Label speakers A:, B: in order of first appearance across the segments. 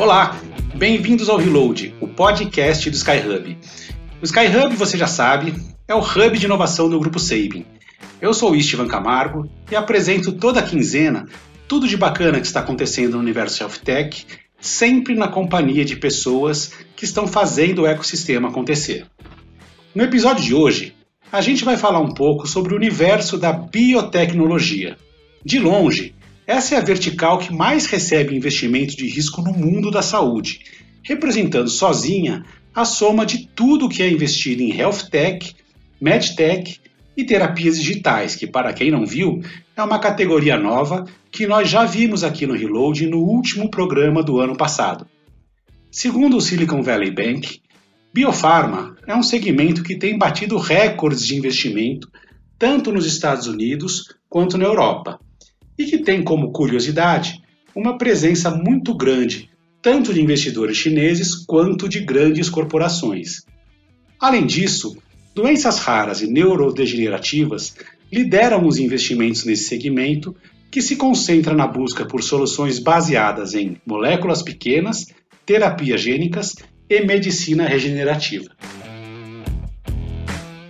A: Olá, bem-vindos ao Reload, o podcast do Skyhub. O Skyhub, você já sabe, é o hub de inovação do Grupo Sabin. Eu sou o Istvan Camargo e apresento toda a quinzena tudo de bacana que está acontecendo no universo Health Tech, sempre na companhia de pessoas que estão fazendo o ecossistema acontecer. No episódio de hoje, a gente vai falar um pouco sobre o universo da biotecnologia. De longe, essa é a vertical que mais recebe investimento de risco no mundo da saúde, representando sozinha a soma de tudo que é investido em health tech, medtech e terapias digitais, que para quem não viu, é uma categoria nova que nós já vimos aqui no Reload no último programa do ano passado. Segundo o Silicon Valley Bank, Biofarma é um segmento que tem batido recordes de investimento tanto nos Estados Unidos quanto na Europa, e que tem como curiosidade uma presença muito grande tanto de investidores chineses quanto de grandes corporações. Além disso, doenças raras e neurodegenerativas lideram os investimentos nesse segmento, que se concentra na busca por soluções baseadas em moléculas pequenas, terapias gênicas e medicina regenerativa.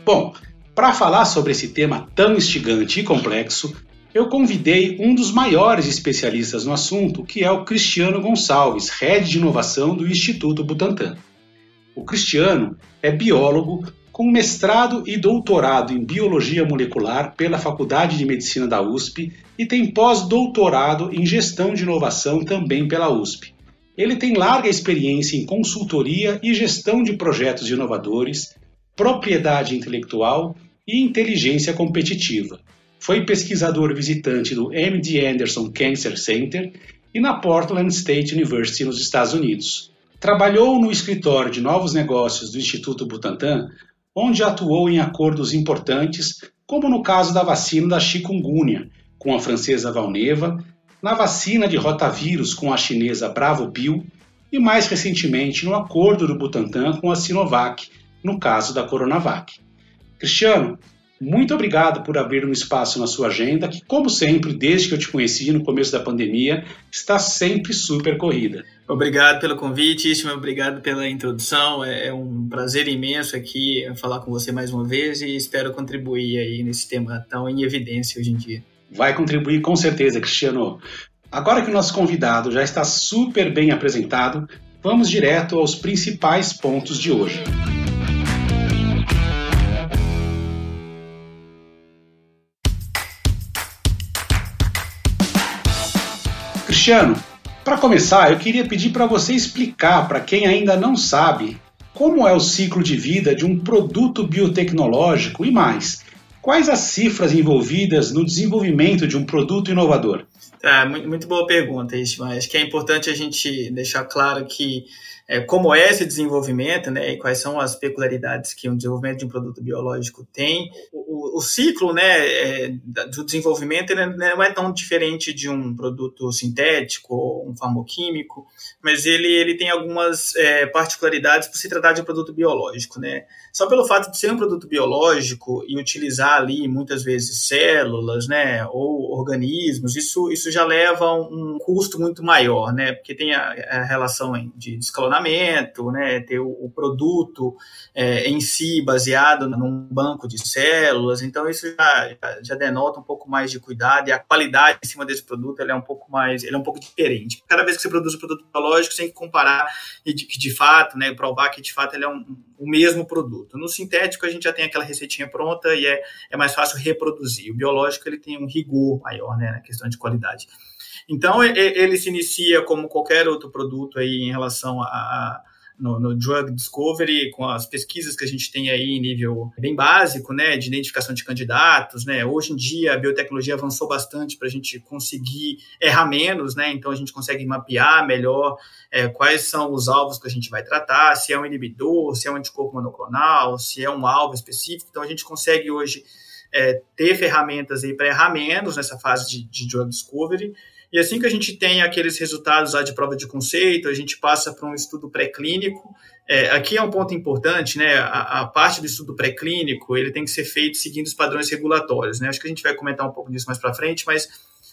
A: Bom, para falar sobre esse tema tão instigante e complexo, eu convidei um dos maiores especialistas no assunto, que é o Cristiano Gonçalves, head de inovação do Instituto Butantan. O Cristiano é biólogo com mestrado e doutorado em biologia molecular pela Faculdade de Medicina da USP e tem pós-doutorado em gestão de inovação também pela USP. Ele tem larga experiência em consultoria e gestão de projetos inovadores, propriedade intelectual e inteligência competitiva. Foi pesquisador visitante do MD Anderson Cancer Center e na Portland State University nos Estados Unidos. Trabalhou no escritório de novos negócios do Instituto Butantan, onde atuou em acordos importantes, como no caso da vacina da chikungunya, com a francesa Valneva na vacina de rotavírus com a chinesa Bravobio e mais recentemente no acordo do Butantan com a Sinovac, no caso da Coronavac. Cristiano, muito obrigado por abrir um espaço na sua agenda, que, como sempre, desde que eu te conheci no começo da pandemia, está sempre super corrida.
B: Obrigado pelo convite, Ishmael, obrigado pela introdução. É, é um prazer imenso aqui falar com você mais uma vez e espero contribuir aí nesse tema tão em evidência hoje em dia.
A: Vai contribuir com certeza, Cristiano. Agora que o nosso convidado já está super bem apresentado, vamos direto aos principais pontos de hoje. Cristiano, para começar, eu queria pedir para você explicar para quem ainda não sabe como é o ciclo de vida de um produto biotecnológico e mais. Quais as cifras envolvidas no desenvolvimento de um produto inovador?
B: É, muito, boa pergunta, mas acho que é importante a gente deixar claro que é, como é esse desenvolvimento, né, e quais são as peculiaridades que um desenvolvimento de um produto biológico tem. O, o ciclo, né, é, do desenvolvimento ele não é tão diferente de um produto sintético ou um farmoquímico, mas ele, ele tem algumas é, particularidades por se tratar de um produto biológico, né. Só pelo fato de ser um produto biológico e utilizar ali muitas vezes células, né, ou organismos, isso, isso já leva a um custo muito maior, né, porque tem a, a relação de descalonamento né, ter o, o produto é, em si baseado num banco de células, então isso já, já, denota um pouco mais de cuidado e a qualidade em cima desse produto é um pouco mais, ele é um pouco diferente. Cada vez que você produz um produto biológico, você tem que comparar e de, de fato, né, provar que de fato ele é um, o mesmo produto. No sintético a gente já tem aquela receitinha pronta e é, é mais fácil reproduzir. O biológico ele tem um rigor maior, né, na questão de qualidade. Então, ele se inicia como qualquer outro produto aí em relação a, no, no, drug discovery, com as pesquisas que a gente tem aí em nível bem básico, né, de identificação de candidatos, né, hoje em dia a biotecnologia avançou bastante para a gente conseguir errar menos, né, então a gente consegue mapear melhor é, quais são os alvos que a gente vai tratar, se é um inibidor, se é um anticorpo monoclonal, se é um alvo específico, então a gente consegue hoje é, ter ferramentas aí para errar menos nessa fase de, de drug discovery, e assim que a gente tem aqueles resultados lá de prova de conceito, a gente passa para um estudo pré-clínico. É, aqui é um ponto importante, né? A, a parte do estudo pré-clínico ele tem que ser feito seguindo os padrões regulatórios, né? Acho que a gente vai comentar um pouco disso mais para frente, mas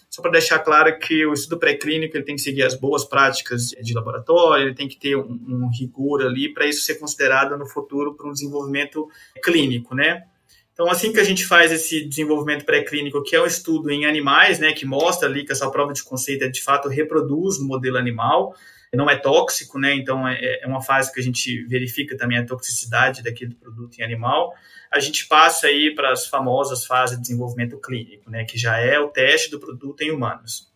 B: só para deixar claro que o estudo pré-clínico ele tem que seguir as boas práticas de laboratório, ele tem que ter um, um rigor ali para isso ser considerado no futuro para um desenvolvimento clínico, né? Então, assim que a gente faz esse desenvolvimento pré-clínico, que é um estudo em animais, né, que mostra ali que essa prova de conceito é, de fato reproduz no modelo animal, não é tóxico, né, então é, é uma fase que a gente verifica também a toxicidade daquele produto em animal, a gente passa aí para as famosas fases de desenvolvimento clínico, né, que já é o teste do produto em humanos.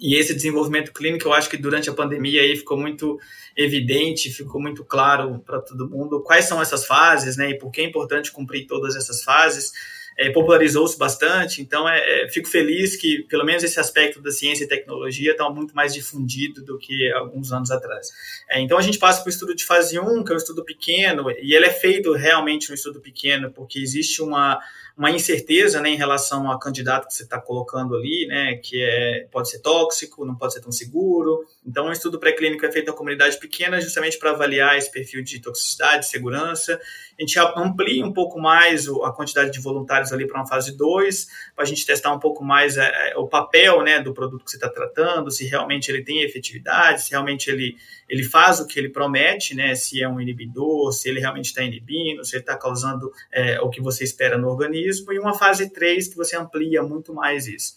B: E esse desenvolvimento clínico, eu acho que durante a pandemia aí ficou muito evidente, ficou muito claro para todo mundo quais são essas fases, né, e por que é importante cumprir todas essas fases. É, popularizou-se bastante, então é, é, fico feliz que pelo menos esse aspecto da ciência e tecnologia está muito mais difundido do que alguns anos atrás. É, então a gente passa para o estudo de fase 1, que é um estudo pequeno, e ele é feito realmente um estudo pequeno, porque existe uma, uma incerteza né, em relação ao candidato que você está colocando ali, né, que é, pode ser tóxico, não pode ser tão seguro. Então, um estudo pré-clínico é feito uma comunidade pequena justamente para avaliar esse perfil de toxicidade, segurança. A gente amplia um pouco mais a quantidade de voluntários ali para uma fase 2, para a gente testar um pouco mais é, é, o papel né, do produto que você está tratando, se realmente ele tem efetividade, se realmente ele, ele faz o que ele promete, né, se é um inibidor, se ele realmente está inibindo, se ele está causando é, o que você espera no organismo e uma fase 3 que você amplia muito mais isso,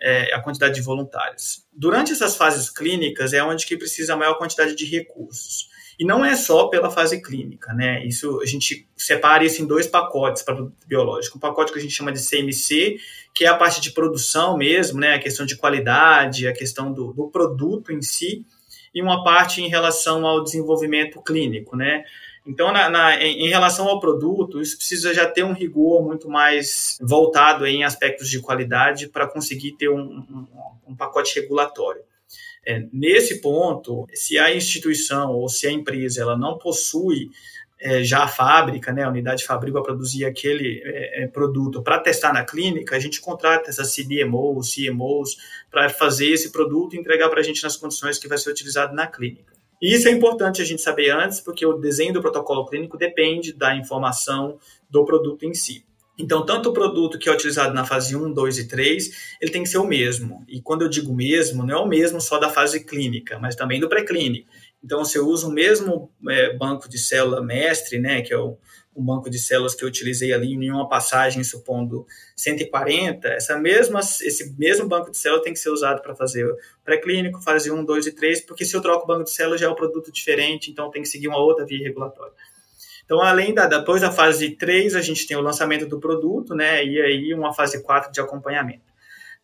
B: é, a quantidade de voluntários. Durante essas fases clínicas é onde que precisa a maior quantidade de recursos. E não é só pela fase clínica, né? Isso a gente separa isso em dois pacotes para produto biológico. Um pacote que a gente chama de CMC, que é a parte de produção mesmo, né? A questão de qualidade, a questão do, do produto em si, e uma parte em relação ao desenvolvimento clínico, né? Então, na, na, em, relação ao produto, isso precisa já ter um rigor muito mais voltado em aspectos de qualidade para conseguir ter um, um, um pacote regulatório. É, nesse ponto, se a instituição ou se a empresa ela não possui é, já a fábrica, né, a unidade fabril para produzir aquele é, é produto para testar na clínica, a gente contrata essas CDMOs, CMOs para fazer esse produto e entregar para a gente nas condições que vai ser utilizado na clínica. E isso é importante a gente saber antes, porque o desenho do protocolo clínico depende da informação do produto em si. Então, tanto o produto que é utilizado na fase 1, 2 e 3, ele tem que ser o mesmo. E quando eu digo mesmo, não é o mesmo só da fase clínica, mas também do pré-clínico. Então, você usa o mesmo é, banco de célula mestre, né, que é o, um banco de células que eu utilizei ali em uma passagem, supondo 140, essa mesma, esse mesmo banco de células tem que ser usado para fazer pré-clínico, fase 1, 2 e 3, porque se eu troco o banco de células já é um produto diferente, então tem que seguir uma outra via regulatória. Então, além da, depois da fase 3, a gente tem o lançamento do produto, né, e aí uma fase 4 de acompanhamento.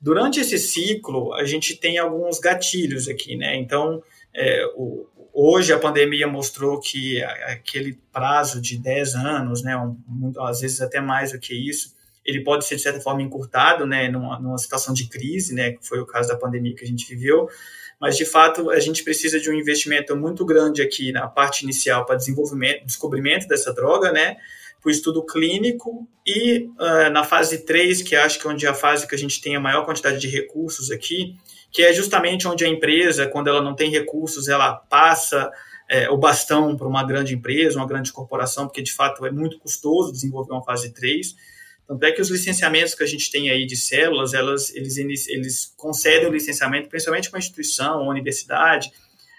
B: Durante esse ciclo, a gente tem alguns gatilhos aqui, né, então, é, o, Hoje a pandemia mostrou que aquele prazo de 10 anos, né, um, às vezes até mais do que isso, ele pode ser de certa forma encurtado, né, numa, numa situação de crise, né, que foi o caso da pandemia que a gente viveu, mas de fato a gente precisa de um investimento muito grande aqui na parte inicial para desenvolvimento, descobrimento dessa droga, né, para o estudo clínico e uh, na fase 3, que acho que é onde é a fase que a gente tem a maior quantidade de recursos aqui, que é justamente onde a empresa, quando ela não tem recursos, ela passa é, o bastão para uma grande empresa, uma grande corporação, porque de fato é muito custoso desenvolver uma fase 3. Tanto é que os licenciamentos que a gente tem aí de células, elas, eles, eles concedem o licenciamento, principalmente com a instituição, a universidade,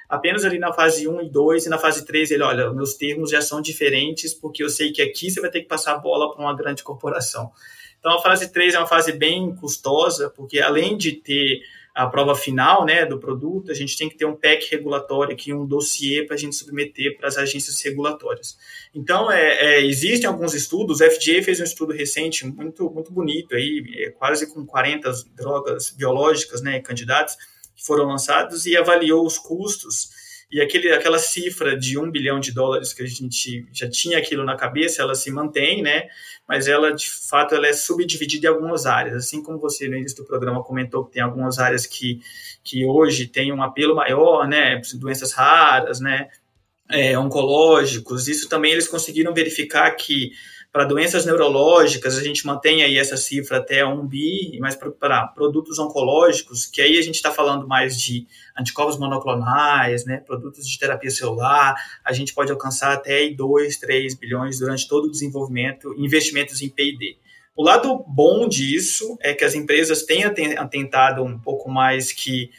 B: apenas ali na fase 1 e 2, e na fase 3 ele, olha, meus termos já são diferentes, porque eu sei que aqui você vai ter que passar a bola para uma grande corporação. Então a fase 3 é uma fase bem custosa, porque além de ter a prova final né, do produto, a gente tem que ter um PEC regulatório aqui, um dossiê para a gente submeter para as agências regulatórias. Então, é, é, existem alguns estudos, o FDA fez um estudo recente muito, muito bonito, aí, é, quase com 40 drogas biológicas né, candidatas que foram lançados e avaliou os custos e aquele, aquela cifra de um bilhão de dólares que a gente já tinha aquilo na cabeça, ela se mantém, né? Mas ela, de fato, ela é subdividida em algumas áreas. Assim como você no início do programa comentou que tem algumas áreas que, que hoje têm um apelo maior, né? Doenças raras, né? É, oncológicos. Isso também eles conseguiram verificar que para doenças neurológicas, a gente mantém aí essa cifra até 1 bi, mas para produtos oncológicos, que aí a gente está falando mais de anticorpos monoclonais, né, produtos de terapia celular, a gente pode alcançar até 2, 3 bilhões durante todo o desenvolvimento, investimentos em P&D. O lado bom disso é que as empresas têm atentado um pouco mais que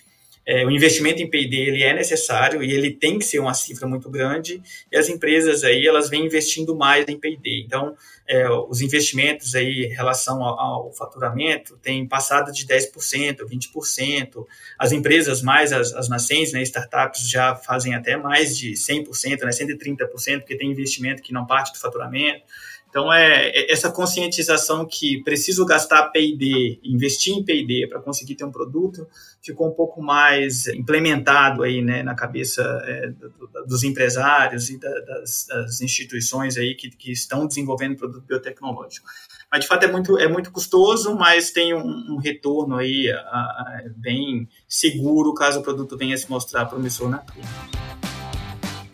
B: é, o investimento em P&D ele é necessário e ele tem que ser uma cifra muito grande e as empresas aí elas vêm investindo mais em P&D. Então, é, os investimentos aí em relação ao, ao, faturamento têm passado de 10%, 20%. As empresas mais, as, as nascentes, né, startups já fazem até mais de 100%, né, 130%, porque tem investimento que não parte do faturamento. Então, é, é essa conscientização que preciso gastar P&D, investir em P&D para conseguir ter um produto, ficou um pouco mais implementado aí, né, na cabeça é, dos empresários e da, das, das, instituições aí que, que estão desenvolvendo produto biotecnológico. Mas, de fato, é muito, é muito custoso, mas tem um, um retorno aí a, a, bem seguro caso o produto venha se mostrar promissor na clínica.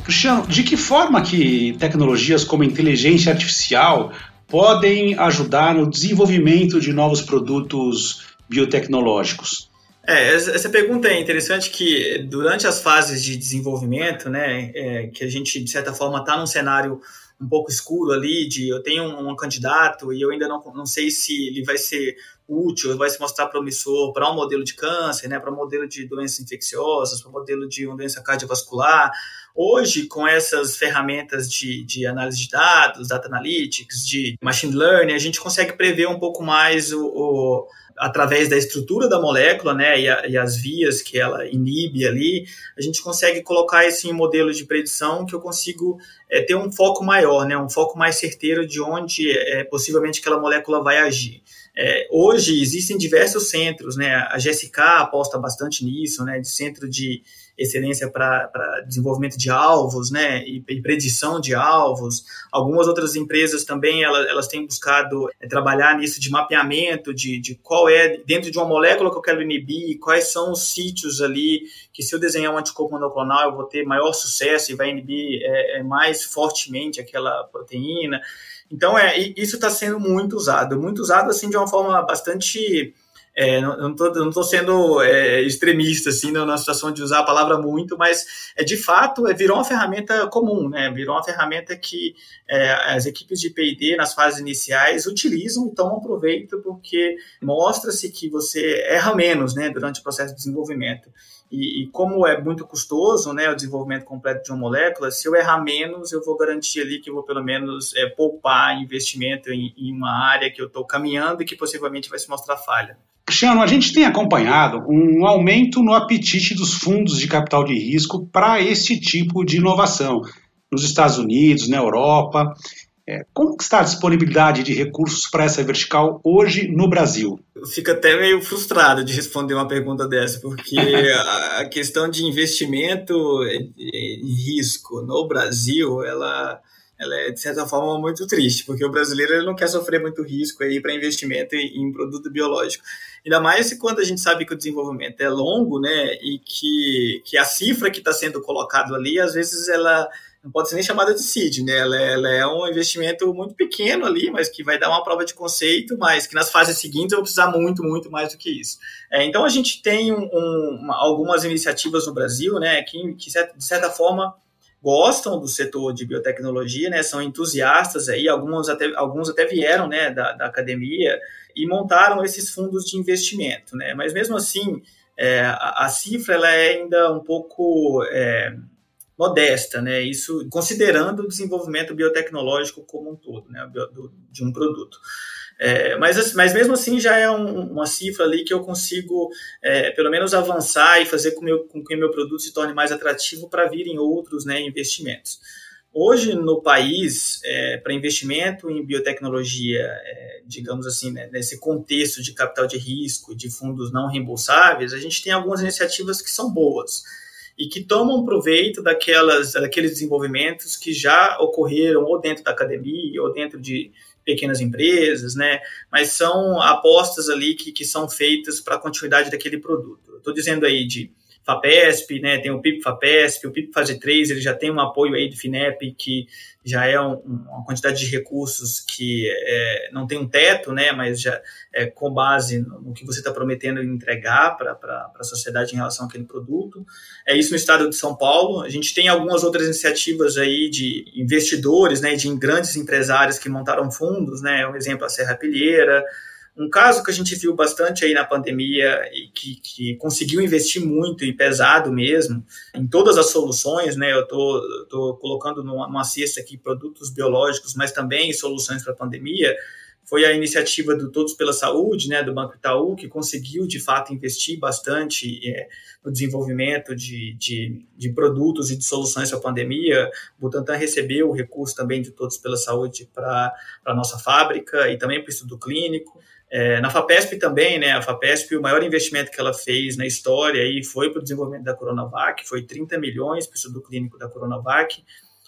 A: Cristiano, de que forma que tecnologias como inteligência artificial podem ajudar no desenvolvimento de novos produtos biotecnológicos?
B: É, essa pergunta é interessante que durante as fases de desenvolvimento, né, é, que a gente de certa forma está num cenário um pouco escuro ali, de eu tenho um, um, candidato e eu ainda não, não sei se ele vai ser útil, vai se mostrar promissor para um modelo de câncer, né, para um modelo de doenças infecciosas, para um modelo de uma doença cardiovascular, Hoje, com essas ferramentas de, de análise de dados, data analytics, de machine learning, a gente consegue prever um pouco mais o, o através da estrutura da molécula, né, e, a, e, as vias que ela inibe ali, a gente consegue colocar isso em modelos de predição que eu consigo é, ter um foco maior, né, um foco mais certeiro de onde é, possivelmente aquela molécula vai agir. É, hoje existem diversos centros, né, a GSK aposta bastante nisso, né, de centro de excelência para desenvolvimento de alvos, né, e, e, predição de alvos. Algumas outras empresas também elas, elas têm buscado é, trabalhar nisso de mapeamento de, de qual é dentro de uma molécula que eu quero inibir, quais são os sítios ali que se eu desenhar um anticorpo monoclonal eu vou ter maior sucesso e vai inibir é, é mais fortemente aquela proteína. Então é isso está sendo muito usado, muito usado assim de uma forma bastante é, não estou sendo é, extremista assim na situação de usar a palavra muito, mas é de fato é, virou uma ferramenta comum, né? Virou uma ferramenta que é, as equipes de P&D nas fases iniciais utilizam e tomam proveito porque mostra-se que você erra menos, né, durante o processo de desenvolvimento. E, e, como é muito custoso né, o desenvolvimento completo de uma molécula, se eu errar menos, eu vou garantir ali que eu vou pelo menos é, poupar investimento em, em uma área que eu estou caminhando e que possivelmente vai se mostrar falha.
A: Cristiano, a gente tem acompanhado um aumento no apetite dos fundos de capital de risco para esse tipo de inovação. Nos Estados Unidos, na Europa. É, como está a disponibilidade de recursos para essa vertical hoje no Brasil?
B: Eu fico até meio frustrado de responder uma pergunta dessa, porque a questão de investimento e risco no Brasil, ela ela é, de certa forma, muito triste, porque o brasileiro ele não quer sofrer muito risco aí para investimento em, produto biológico. Ainda mais quando a gente sabe que o desenvolvimento é longo, né, e que, que a cifra que está sendo colocado ali, às vezes ela não pode ser nem chamada de seed, né, ela, ela, é um investimento muito pequeno ali, mas que vai dar uma prova de conceito, mas que nas fases seguintes eu vou precisar muito, muito mais do que isso. É, então a gente tem um, um, algumas iniciativas no Brasil, né, que, que de certa forma gostam do setor de biotecnologia, né, são entusiastas aí, alguns até, alguns até vieram, né, da, da academia e montaram esses fundos de investimento, né, mas mesmo assim, é, a, a, cifra ela é ainda um pouco é, modesta, né, isso considerando o desenvolvimento biotecnológico como um todo, né, de um produto. É, mas, mas mesmo assim já é um, uma cifra ali que eu consigo é, pelo menos avançar e fazer com, meu, com que o meu produto se torne mais atrativo para virem outros né, investimentos. Hoje, no país, é, para investimento em biotecnologia, é, digamos assim, né, nesse contexto de capital de risco, de fundos não reembolsáveis, a gente tem algumas iniciativas que são boas e que tomam proveito daquelas, daqueles desenvolvimentos que já ocorreram ou dentro da academia ou dentro de pequenas empresas, né? Mas são apostas ali que, que são feitas para a continuidade daquele produto. Estou dizendo aí de FAPESP, né, tem o PIP FAPESP, o PIP fase 3, ele já tem um apoio aí do FINEP que já é um, uma quantidade de recursos que é, não tem um teto, né, mas já é com base no, que você está prometendo entregar para a sociedade em relação àquele produto. É isso no estado de São Paulo. A gente tem algumas outras iniciativas aí de investidores, né, de grandes empresários que montaram fundos, né, um exemplo a Serra Pilheira, um caso que a gente viu bastante aí na pandemia e que, que conseguiu investir muito e pesado mesmo em todas as soluções, né? Eu tô, tô colocando numa, numa cesta aqui produtos biológicos, mas também soluções para a pandemia. Foi a iniciativa do Todos pela Saúde, né, do Banco Itaú, que conseguiu de fato investir bastante é, no desenvolvimento de, de, de, produtos e de soluções para a pandemia. O Butantan recebeu o recurso também de Todos pela Saúde para a nossa fábrica e também para o estudo clínico. É, na FAPESP também, né? A FAPESP, o maior investimento que ela fez na história aí foi para o desenvolvimento da Coronavac, foi 30 milhões para o estudo clínico da Coronavac,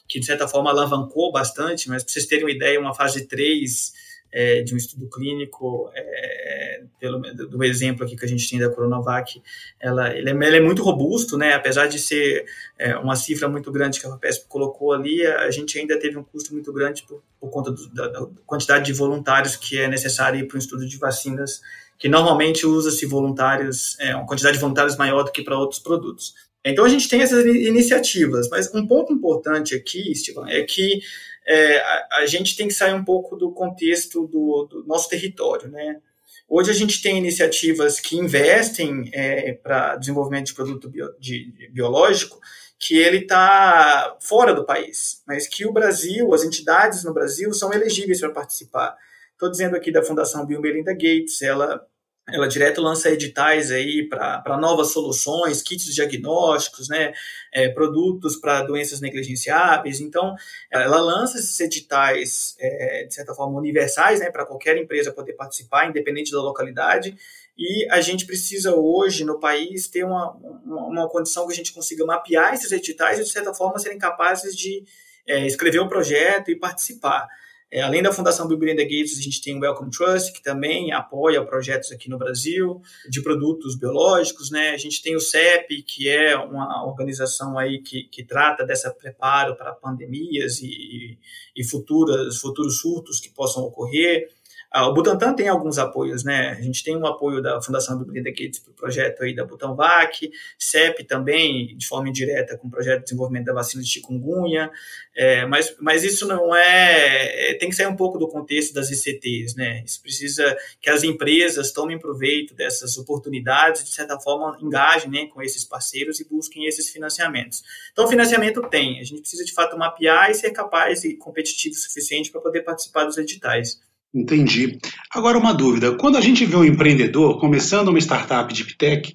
B: que de certa forma alavancou bastante, mas para vocês terem uma ideia, uma fase 3 é, de um estudo clínico, é, pelo do exemplo aqui que a gente tem da Coronavac, ela, ele, é, ele é muito robusto, né? Apesar de ser é, uma cifra muito grande que a FAPESP colocou ali, a gente ainda teve um custo muito grande por, por conta do, da, da, quantidade de voluntários que é necessária para o estudo de vacinas, que normalmente usa-se voluntários, é, uma quantidade de voluntários maior do que para outros produtos. Então a gente tem essas iniciativas, mas um ponto importante aqui, Estevam, é que é, a, a, gente tem que sair um pouco do contexto do, do nosso território, né? Hoje a gente tem iniciativas que investem é, para desenvolvimento de produto bio, de, de biológico que ele está fora do país, mas que o Brasil, as entidades no Brasil são elegíveis para participar. Estou dizendo aqui da Fundação Bill Melinda Gates, ela ela direto lança editais aí para novas soluções, kits diagnósticos, né, é, produtos para doenças negligenciáveis. Então, ela lança esses editais, é, de certa forma, universais, né, para qualquer empresa poder participar, independente da localidade. E a gente precisa hoje, no país, ter uma, uma, uma condição que a gente consiga mapear esses editais e, de certa forma, serem capazes de é, escrever um projeto e participar. É, além da Fundação Bill Melinda Gates, a gente tem o Wellcome Trust, que também apoia projetos aqui no Brasil de produtos biológicos, né? A gente tem o CEP, que é uma organização aí que, que trata dessa preparo para pandemias e, e futuras, futuros surtos que possam ocorrer. Ah, o Butantan tem alguns apoios, né? A gente tem um apoio da Fundação Biblioteca Kids para o projeto aí da Butanvac, CEP também, de forma indireta, com o projeto de desenvolvimento da vacina de chikungunya, é, mas, mas isso não é, é, tem que sair um pouco do contexto das ICTs, né? Isso precisa que as empresas tomem proveito dessas oportunidades, de certa forma engajem né, com esses parceiros e busquem esses financiamentos. Então, financiamento tem, a gente precisa de fato mapear e ser capaz e competitivo o suficiente para poder participar dos editais.
A: Entendi. Agora, uma dúvida: quando a gente vê um empreendedor começando uma startup de tech,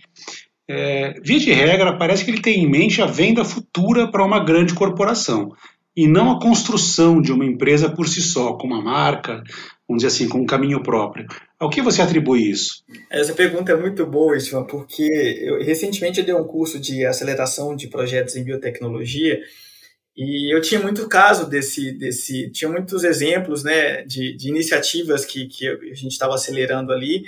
A: é, via de regra, parece que ele tem em mente a venda futura para uma grande corporação e não a construção de uma empresa por si só, com uma marca, vamos dizer assim, com um caminho próprio. Ao que você atribui isso?
B: Essa pergunta é muito boa, Ivan, porque eu, recentemente eu dei um curso de aceleração de projetos em biotecnologia e eu tinha muito caso desse, desse tinha muitos exemplos né, de, de iniciativas que, que a gente estava acelerando ali,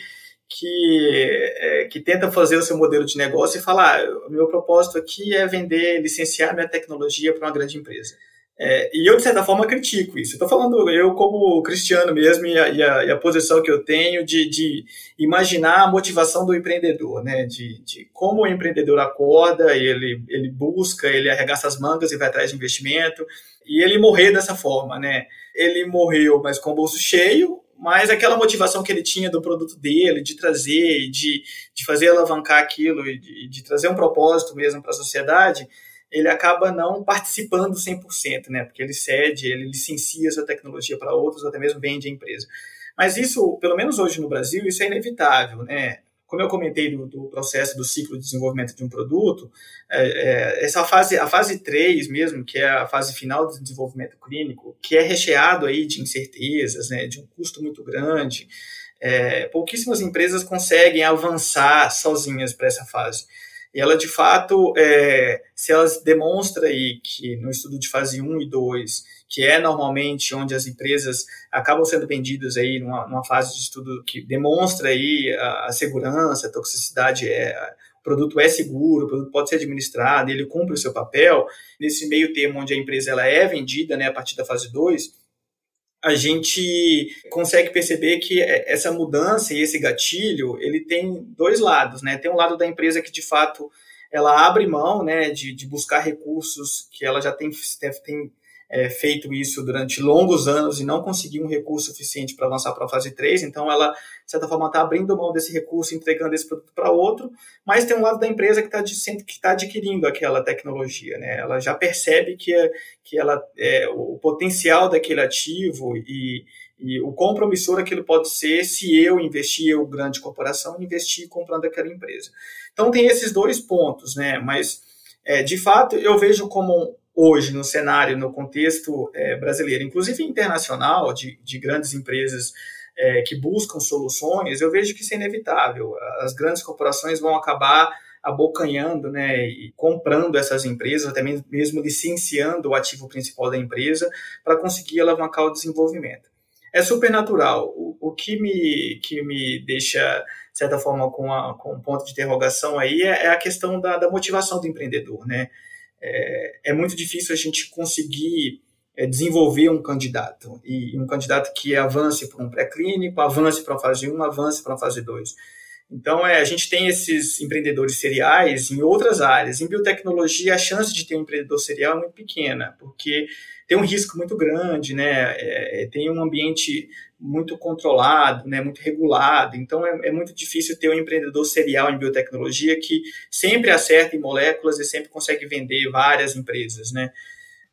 B: que, é, que tenta fazer o seu modelo de negócio e falar: ah, o meu propósito aqui é vender, licenciar minha tecnologia para uma grande empresa. É, e eu, de certa forma, critico isso. Estou falando eu como cristiano mesmo e a, e a, e a posição que eu tenho de, de, imaginar a motivação do empreendedor, né? de, de como o empreendedor acorda, ele, ele busca, ele arregaça as mangas e vai atrás de investimento, e ele morrer dessa forma. Né? Ele morreu, mas com o bolso cheio, mas aquela motivação que ele tinha do produto dele, de trazer, de, de fazer alavancar aquilo, e de, de trazer um propósito mesmo para a sociedade, ele acaba não participando 100%, né? Porque ele cede, ele licencia sua tecnologia para outros, ou até mesmo vende a empresa. Mas isso, pelo menos hoje no Brasil, isso é inevitável, né? Como eu comentei do, do processo do ciclo de desenvolvimento de um produto, é, é, essa fase, a fase 3 mesmo, que é a fase final do desenvolvimento clínico, que é recheado aí de incertezas, né, de um custo muito grande, é, pouquíssimas empresas conseguem avançar sozinhas para essa fase. E ela, de fato, é, se elas demonstra aí que no estudo de fase 1 e 2, que é normalmente onde as empresas acabam sendo vendidas aí numa, numa fase de estudo que demonstra aí a, a segurança, a toxicidade, é, produto é seguro, o produto pode ser administrado, ele cumpre o seu papel, nesse meio termo onde a empresa ela é vendida né, a partir da fase 2, a gente consegue perceber que essa mudança e esse gatilho, ele tem dois lados, né? Tem um lado da empresa que, de fato, ela abre mão, né, de, de buscar recursos que ela já tem, tem é, feito isso durante longos anos e não conseguiu um recurso suficiente para avançar para a fase 3, então ela, de certa forma, está abrindo mão desse recurso, entregando esse produto para outro, mas tem um lado da empresa que está que tá adquirindo aquela tecnologia, né? ela já percebe que, que ela, é, o potencial daquele ativo e, e o compromissor aquilo pode ser se eu investir, eu, grande corporação, investir comprando aquela empresa. Então tem esses dois pontos, né? mas é, de fato eu vejo como hoje no cenário, no contexto é, brasileiro, inclusive internacional, de, de grandes empresas é, que buscam soluções, eu vejo que isso é inevitável. As grandes corporações vão acabar abocanhando né, e comprando essas empresas, até mesmo licenciando o ativo principal da empresa para conseguir alavancar o desenvolvimento. É super natural. O, o que, me, que me deixa, de certa forma, com, a, com um ponto de interrogação aí é, é a questão da, da motivação do empreendedor. Né? É, é muito difícil a gente conseguir é, desenvolver um candidato, e um candidato que avance para um pré-clínico, avance para a fase 1, avance para a fase 2. Então, é, a gente tem esses empreendedores seriais em outras áreas. Em biotecnologia, a chance de ter um empreendedor serial é muito pequena, porque tem um risco muito grande, né? É, é, tem um ambiente muito controlado, né? Muito regulado. Então é, é, muito difícil ter um empreendedor serial em biotecnologia que sempre acerta em moléculas e sempre consegue vender várias empresas, né?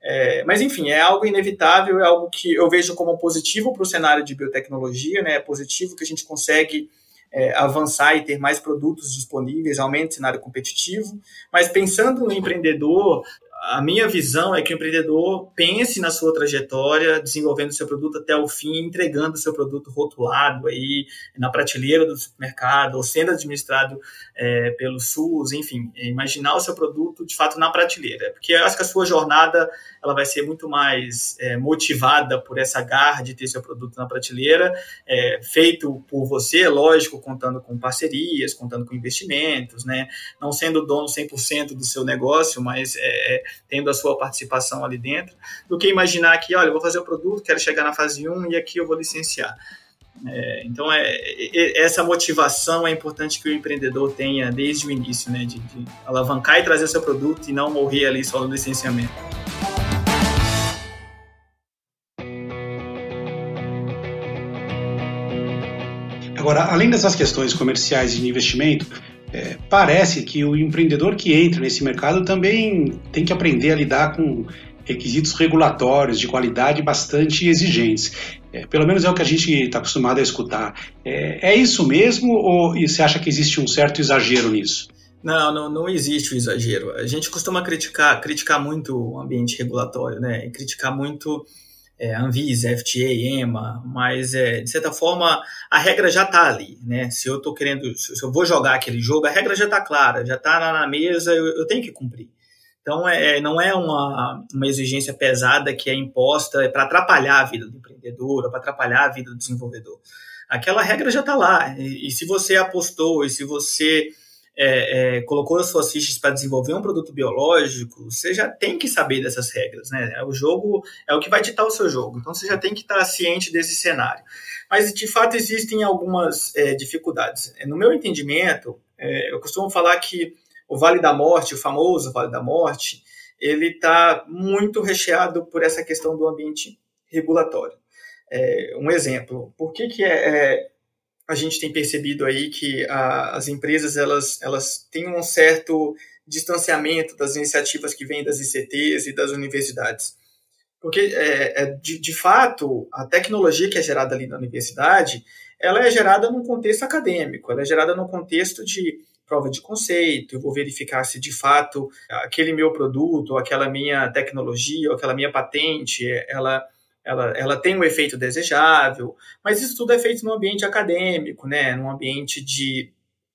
B: É, mas enfim, é algo inevitável, é algo que eu vejo como positivo para o cenário de biotecnologia, né? É positivo que a gente consegue é, avançar e ter mais produtos disponíveis, aumenta o cenário competitivo. Mas pensando no empreendedor, a minha visão é que o empreendedor pense na sua trajetória, desenvolvendo seu produto até o fim, entregando seu produto rotulado aí na prateleira do supermercado, ou sendo administrado é, pelo SUS, enfim, imaginar o seu produto de fato na prateleira, porque eu acho que a sua jornada ela vai ser muito mais é, motivada por essa garra de ter seu produto na prateleira, é, feito por você, lógico, contando com parcerias, contando com investimentos, né? não sendo dono 100% do seu negócio, mas é, tendo a sua participação ali dentro, do que imaginar que, olha, vou fazer o produto, quero chegar na fase 1 e aqui eu vou licenciar. É, então, é, é, essa motivação é importante que o empreendedor tenha desde o início, né, de, de alavancar e trazer seu produto e não morrer ali só no licenciamento.
A: Agora, além dessas questões comerciais e de investimento, é, parece que o empreendedor que entra nesse mercado também tem que aprender a lidar com requisitos regulatórios de qualidade bastante exigentes. É, pelo menos é o que a gente está acostumado a escutar. É, é, isso mesmo ou você acha que existe um certo exagero nisso?
B: Não, não, não existe o exagero. A gente costuma criticar, criticar muito o ambiente regulatório, né? E criticar muito é, Anvisa, FDA, EMA, mas é, de certa forma a regra já está ali, né? Se eu estou querendo, se eu vou jogar aquele jogo, a regra já está clara, já está na mesa, eu, eu, tenho que cumprir. Então é, não é uma, uma exigência pesada que é imposta para atrapalhar a vida do empreendedor, para atrapalhar a vida do desenvolvedor. Aquela regra já está lá. E, e se você apostou, e se você é, é, colocou as suas fichas para desenvolver um produto biológico, você já tem que saber dessas regras, né? O jogo é o que vai ditar o seu jogo, então você já tem que estar ciente desse cenário. Mas de fato existem algumas é, dificuldades. No meu entendimento, é, eu costumo falar que o Vale da Morte, o famoso Vale da Morte, ele está muito recheado por essa questão do ambiente regulatório. É, um exemplo, por que, que é, é a gente tem percebido aí que a, as empresas elas, elas têm um certo distanciamento das iniciativas que vêm das ICTs e das universidades. Porque, é, é, de, de fato, a tecnologia que é gerada ali na universidade, ela é gerada num contexto acadêmico, ela é gerada num contexto de prova de conceito, eu vou verificar se de fato aquele meu produto, aquela minha tecnologia, aquela minha patente, ela ela, ela tem um efeito desejável, mas isso tudo é feito num ambiente acadêmico, né, num ambiente de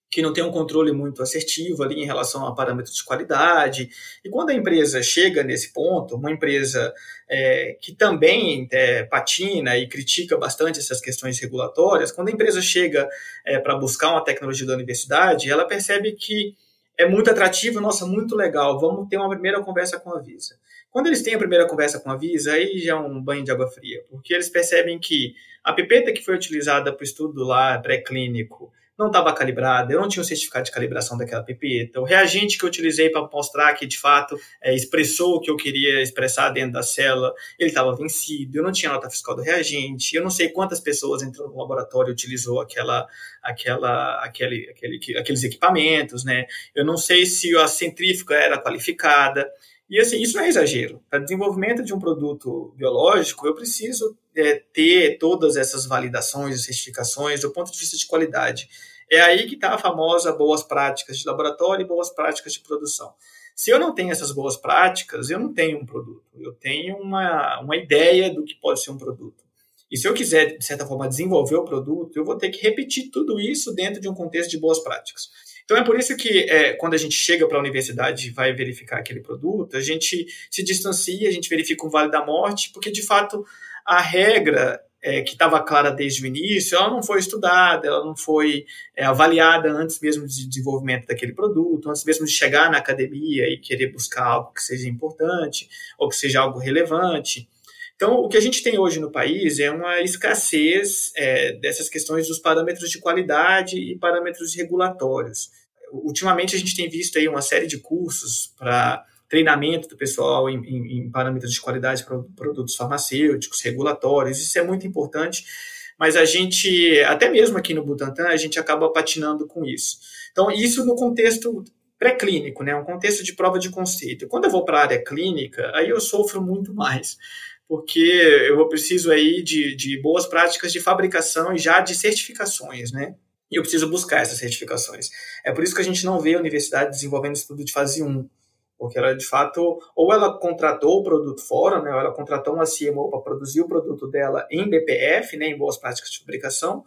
B: que não tem um controle muito assertivo ali em relação a parâmetros de qualidade. E quando a empresa chega nesse ponto, uma empresa é, que também é, patina e critica bastante essas questões regulatórias, quando a empresa chega é, para buscar uma tecnologia da universidade, ela percebe que é muito atrativo, nossa, muito legal, vamos ter uma primeira conversa com a Visa. Quando eles têm a primeira conversa com a Visa, aí já é um banho de água fria, porque eles percebem que a pipeta que foi utilizada para o estudo lá pré-clínico não estava calibrada, eu não tinha o certificado de calibração daquela pipeta, o reagente que eu utilizei para mostrar que de fato é, expressou o que eu queria expressar dentro da célula, ele estava vencido, eu não tinha nota fiscal do reagente, eu não sei quantas pessoas entrou no laboratório utilizou aquela, aquela, aquele, aquele, aqueles equipamentos, né? Eu não sei se a centrífuga era qualificada. E assim, isso não é exagero. Para desenvolvimento de um produto biológico, eu preciso é, ter todas essas validações e certificações do ponto de vista de qualidade. É aí que está a famosa boas práticas de laboratório e boas práticas de produção. Se eu não tenho essas boas práticas, eu não tenho um produto. Eu tenho uma, uma ideia do que pode ser um produto. E se eu quiser, de certa forma, desenvolver o produto, eu vou ter que repetir tudo isso dentro de um contexto de boas práticas. Então é por isso que é, quando a gente chega para a universidade e vai verificar aquele produto, a gente se distancia, a gente verifica o Vale da Morte, porque de fato a regra é, que estava clara desde o início, ela não foi estudada, ela não foi é, avaliada antes mesmo de desenvolvimento daquele produto, antes mesmo de chegar na academia e querer buscar algo que seja importante ou que seja algo relevante. Então, o que a gente tem hoje no país é uma escassez é, dessas questões dos parâmetros de qualidade e parâmetros regulatórios. Ultimamente, a gente tem visto aí uma série de cursos para treinamento do pessoal em, em, em parâmetros de qualidade para produtos farmacêuticos, regulatórios, isso é muito importante, mas a gente, até mesmo aqui no Butantan, a gente acaba patinando com isso. Então, isso no contexto pré-clínico, né, um contexto de prova de conceito. Quando eu vou para a área clínica, aí eu sofro muito mais, porque eu preciso aí de, de boas práticas de fabricação e já de certificações, né? E eu preciso buscar essas certificações. É por isso que a gente não vê a universidade desenvolvendo estudo de fase 1, porque ela de fato, ou ela contratou o produto fora, né, ou ela contratou uma CMO para produzir o produto dela em BPF, né, em boas práticas de fabricação,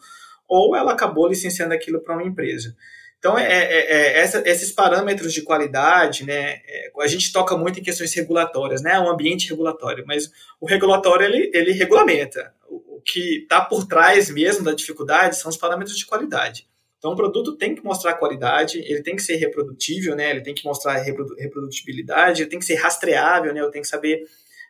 B: ou ela acabou licenciando aquilo para uma empresa. Então, é, é, é essa, esses parâmetros de qualidade, né, é, a gente toca muito em questões regulatórias, né, o ambiente regulatório, mas o regulatório, ele, ele regulamenta. O, o que está por trás mesmo da dificuldade são os parâmetros de qualidade. Então, o produto tem que mostrar qualidade, ele tem que ser reprodutível, né, ele tem que mostrar reprodutibilidade, ele tem que ser rastreável, né, eu tenho que saber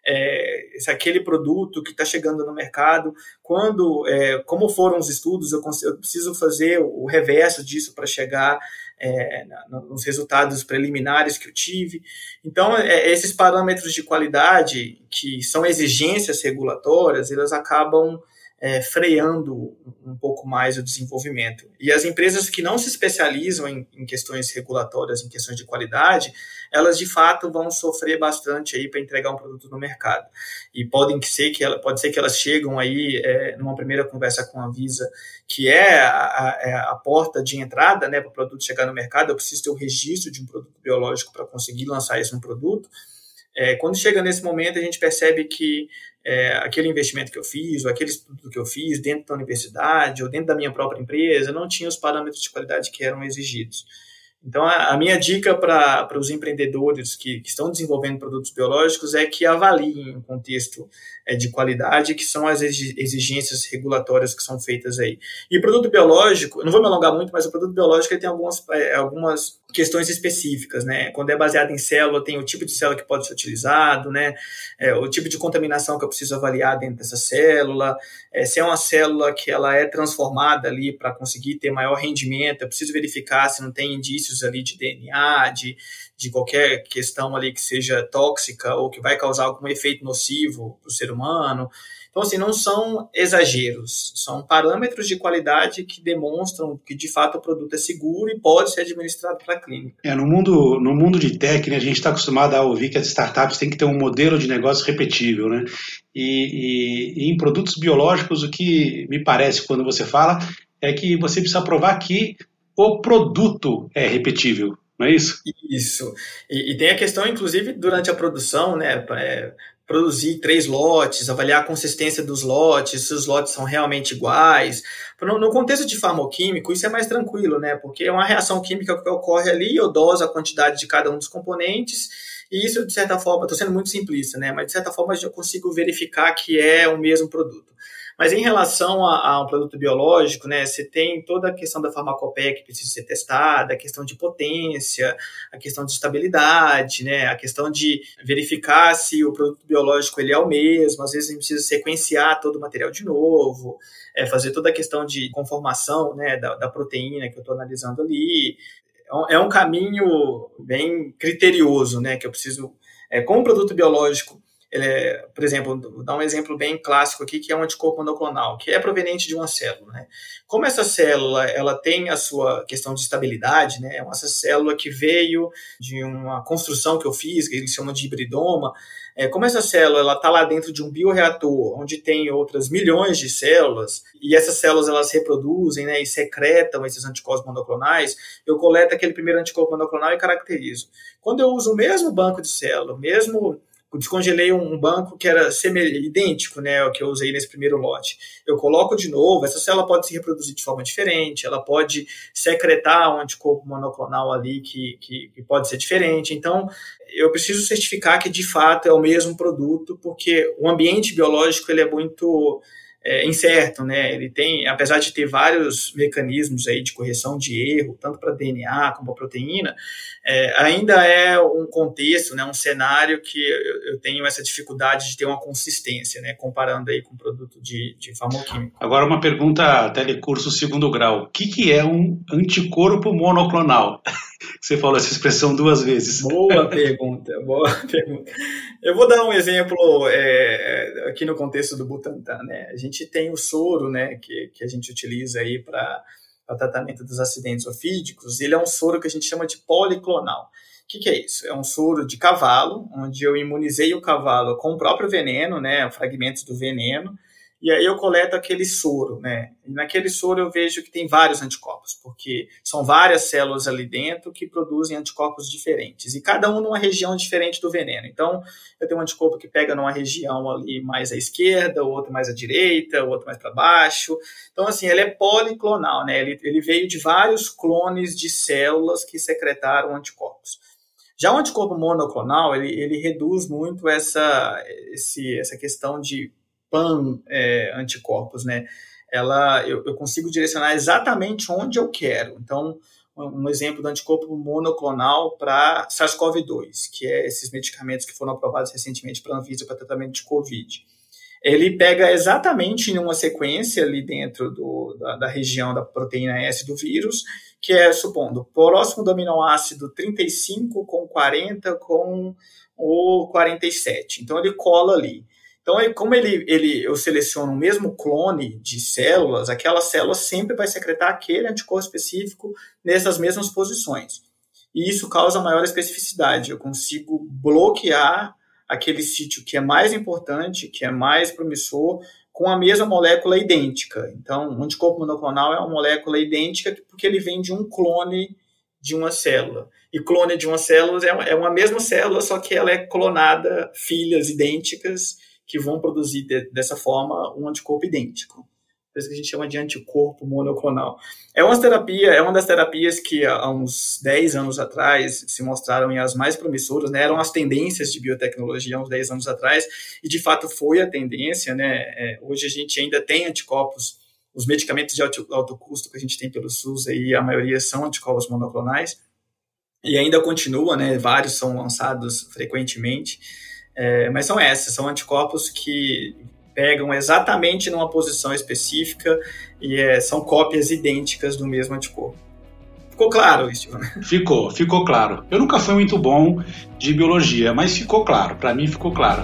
B: é, se aquele produto que está chegando no mercado, quando, é, como foram os estudos, eu, eu, preciso fazer o reverso disso para chegar é, nos resultados preliminares que eu tive. Então, é, esses parâmetros de qualidade, que são exigências regulatórias, elas acabam é, freando um pouco mais o desenvolvimento. E as empresas que não se especializam em, em, questões regulatórias, em questões de qualidade, elas de fato vão sofrer bastante aí para entregar um produto no mercado. E podem ser que ela, pode ser que elas chegam aí é, numa primeira conversa com a Visa, que é a, a, é a porta de entrada né, para o produto chegar no mercado. Eu preciso ter o registro de um produto biológico para conseguir lançar isso no produto. É, quando chega nesse momento, a gente percebe que é, aquele investimento que eu fiz, ou aquele estudo que eu fiz dentro da universidade, ou dentro da minha própria empresa, não tinha os parâmetros de qualidade que eram exigidos. Então, a, a minha dica para os empreendedores que, que, estão desenvolvendo produtos biológicos é que avaliem o contexto é, de qualidade, que são as exigências regulatórias que são feitas aí. E produto biológico, não vou me alongar muito, mas o produto biológico tem algumas, é, algumas questões específicas, né? Quando é baseado em célula, tem o tipo de célula que pode ser utilizado, né? É, o tipo de contaminação que eu preciso avaliar dentro dessa célula, é, se é uma célula que ela é transformada ali para conseguir ter maior rendimento, eu preciso verificar se não tem indícios ali de DNA, de, de qualquer questão ali que seja tóxica ou que vai causar algum efeito nocivo para o ser humano. Então, assim, não são exageros, são parâmetros de qualidade que demonstram que, de fato, o produto é seguro e pode ser administrado para a clínica.
A: É, no mundo, no mundo de tech, né, a gente está acostumado a ouvir que as startups têm que ter um modelo de negócio repetível, né? E, e, e em produtos biológicos, o que me parece quando você fala é que você precisa provar que o produto é repetível, não é isso?
B: Isso. E, e, tem a questão, inclusive, durante a produção, né? É, produzir três lotes, avaliar a consistência dos lotes, se os lotes são realmente iguais. No, no, contexto de farmoquímico, isso é mais tranquilo, né? Porque é uma reação química que ocorre ali, eu doso a quantidade de cada um dos componentes, e isso, de certa forma, estou sendo muito simplista, né? Mas de certa forma eu consigo verificar que é o mesmo produto. Mas em relação a, um produto biológico, né, você tem toda a questão da farmacopeia que precisa ser testada, a questão de potência, a questão de estabilidade, né, a questão de verificar se o produto biológico ele é o mesmo, às vezes a gente precisa sequenciar todo o material de novo, é, fazer toda a questão de conformação né, da, da proteína que eu estou analisando ali. É, é um caminho bem criterioso, né, que eu preciso, é, com o produto biológico, é, por exemplo, vou dar um exemplo bem clássico aqui, que é um anticorpo monoclonal, que é proveniente de uma célula. Né? Como essa célula ela tem a sua questão de estabilidade, né? é uma célula que veio de uma construção que eu fiz, que eles chamam de hibridoma, é, como essa célula está lá dentro de um bioreator, onde tem outras milhões de células, e essas células elas reproduzem né, e secretam esses anticorpos monoclonais, eu coleto aquele primeiro anticorpo monoclonal e caracterizo. Quando eu uso o mesmo banco de célula, mesmo descongelei um banco que era idêntico, né, ao que eu usei nesse primeiro lote. Eu coloco de novo, essa célula pode se reproduzir de forma diferente, ela pode secretar um anticorpo monoclonal ali que, que, que pode ser diferente. Então, eu preciso certificar que de fato é o mesmo produto, porque o ambiente biológico ele é muito é, incerto, né? Ele tem, apesar de ter vários mecanismos aí de correção de erro, tanto para DNA como para proteína, é, ainda é um contexto, né, um cenário que eu, eu, tenho essa dificuldade de ter uma consistência, né, comparando aí com produto de, de farmacoquímico.
A: Agora uma pergunta telecurso segundo grau. O que, que é um anticorpo monoclonal? Você falou essa expressão duas vezes.
B: Boa pergunta, boa pergunta. Eu vou dar um exemplo é, aqui no contexto do Butantan, né? A gente tem o soro, né, que, que a gente utiliza aí para o tratamento dos acidentes ofídicos. Ele é um soro que a gente chama de policlonal. O que, que, é isso? É um soro de cavalo, onde eu imunizei o cavalo com o próprio veneno, né, fragmentos do veneno, e aí eu coleto aquele soro, né? E naquele soro eu vejo que tem vários anticorpos, porque são várias células ali dentro que produzem anticorpos diferentes, e cada um numa região diferente do veneno. Então, eu tenho um anticorpo que pega numa região ali mais à esquerda, outro mais à direita, outro mais para baixo. Então, assim, ele é policlonal, né? Ele, ele veio de vários clones de células que secretaram anticorpos. Já o anticorpo monoclonal, ele, ele reduz muito essa, esse, essa questão de pan é, né? Ela, eu, eu, consigo direcionar exatamente onde eu quero. Então, um, um exemplo do anticorpo monoclonal para SARS-CoV-2, que é esses medicamentos que foram aprovados recentemente pela Anvisa para tratamento de COVID. Ele pega exatamente em uma sequência ali dentro do, da, da região da proteína S do vírus, que é, supondo, próximo do aminoácido 35 com 40 com o 47. Então, ele cola ali. Então, como ele, ele, eu seleciono o mesmo clone de células, aquela célula sempre vai secretar aquele anticorpo específico nessas mesmas posições. E isso causa maior especificidade. Eu consigo bloquear aquele sítio que é mais importante, que é mais promissor, com a mesma molécula idêntica. Então, o anticorpo monoclonal é uma molécula idêntica porque ele vem de um clone de uma célula. E clone de uma célula é uma é mesma célula, só que ela é clonada, filhas idênticas, que vão produzir de, dessa forma um anticorpo idêntico. Por isso que a gente chama de anticorpo monoclonal. É uma terapia, é uma das terapias que há uns 10 anos atrás se mostraram as mais promissoras, né? Eram as tendências de biotecnologia há uns 10 anos atrás, e de fato foi a tendência, né? É, hoje a gente ainda tem anticorpos, os medicamentos de alto, alto custo que a gente tem pelo SUS aí, a maioria são anticorpos monoclonais, e ainda continua, né? Vários são lançados frequentemente. É, mas são essas, são anticorpos que pegam exatamente numa posição específica e é, são cópias idênticas do mesmo anticorpo. Ficou claro isso, né?
A: Ficou, ficou claro. Eu nunca fui muito bom de biologia, mas ficou claro, para mim ficou claro.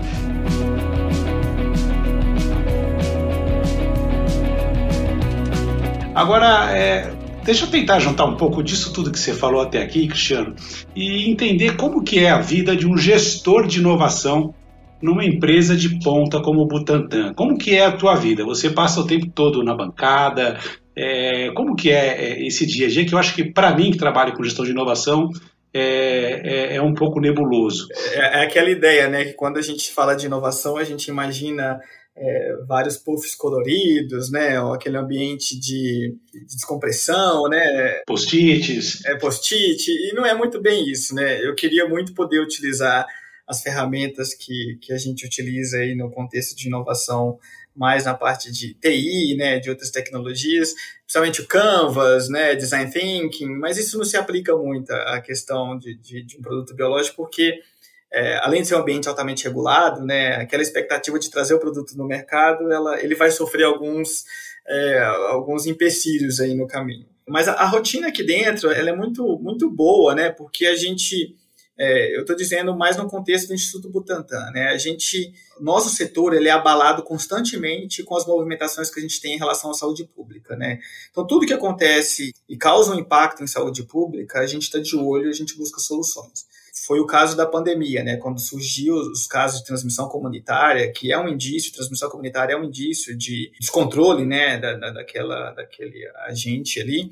A: Agora, é, Deixa eu tentar juntar um pouco disso tudo que você falou até aqui, Cristiano, e entender como que é a vida de um gestor de inovação numa empresa de ponta como o Butantan. Como que é a tua vida? Você passa o tempo todo na bancada? É, como que é, é esse dia a dia? Que eu acho que para mim que trabalho com gestão de inovação é, é, é um pouco nebuloso.
B: É, é, aquela ideia, né? Que quando a gente fala de inovação, a gente imagina é, vários puffs coloridos, né? Ou aquele ambiente de, de descompressão, né?
A: Post-its.
B: É, post-it. E não é muito bem isso, né? Eu queria muito poder utilizar as ferramentas que, que a gente utiliza aí no contexto de inovação mais na parte de TI, né, de outras tecnologias, principalmente o Canvas, né, Design Thinking, mas isso não se aplica muito à questão de, de, de um produto biológico, porque é, além de ser um ambiente altamente regulado, né, aquela expectativa de trazer o produto no mercado, ela, ele vai sofrer alguns, é, alguns empecilhos aí no caminho. Mas a, a, rotina aqui dentro, ela é muito, muito boa, né, porque a gente é, eu estou dizendo mais no contexto do Instituto Butantan, né? A gente, nosso setor, ele é abalado constantemente com as movimentações que a gente tem em relação à saúde pública, né? Então, tudo que acontece e causa um impacto em saúde pública, a gente está de olho a gente busca soluções. Foi o caso da pandemia, né? Quando surgiu os casos de transmissão comunitária, que é um indício, transmissão comunitária é um indício de descontrole, né? Da, da, daquela, daquele agente ali,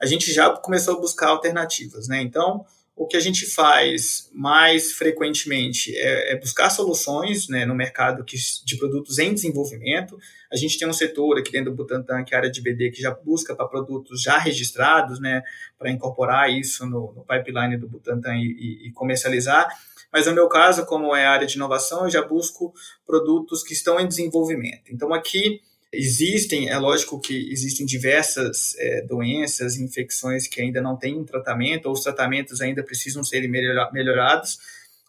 B: a gente já começou a buscar alternativas, né? Então, o que a gente faz mais frequentemente é, é buscar soluções né, no mercado que, de produtos em desenvolvimento. A gente tem um setor aqui dentro do Butantan, que é a área de BD, que já busca para produtos já registrados, né, para incorporar isso no, no, pipeline do Butantan e, e, comercializar. Mas no meu caso, como é área de inovação, eu já busco produtos que estão em desenvolvimento. Então, aqui Existem, é lógico que existem diversas é, doenças, infecções que ainda não têm tratamento, ou os tratamentos ainda precisam ser melhorados.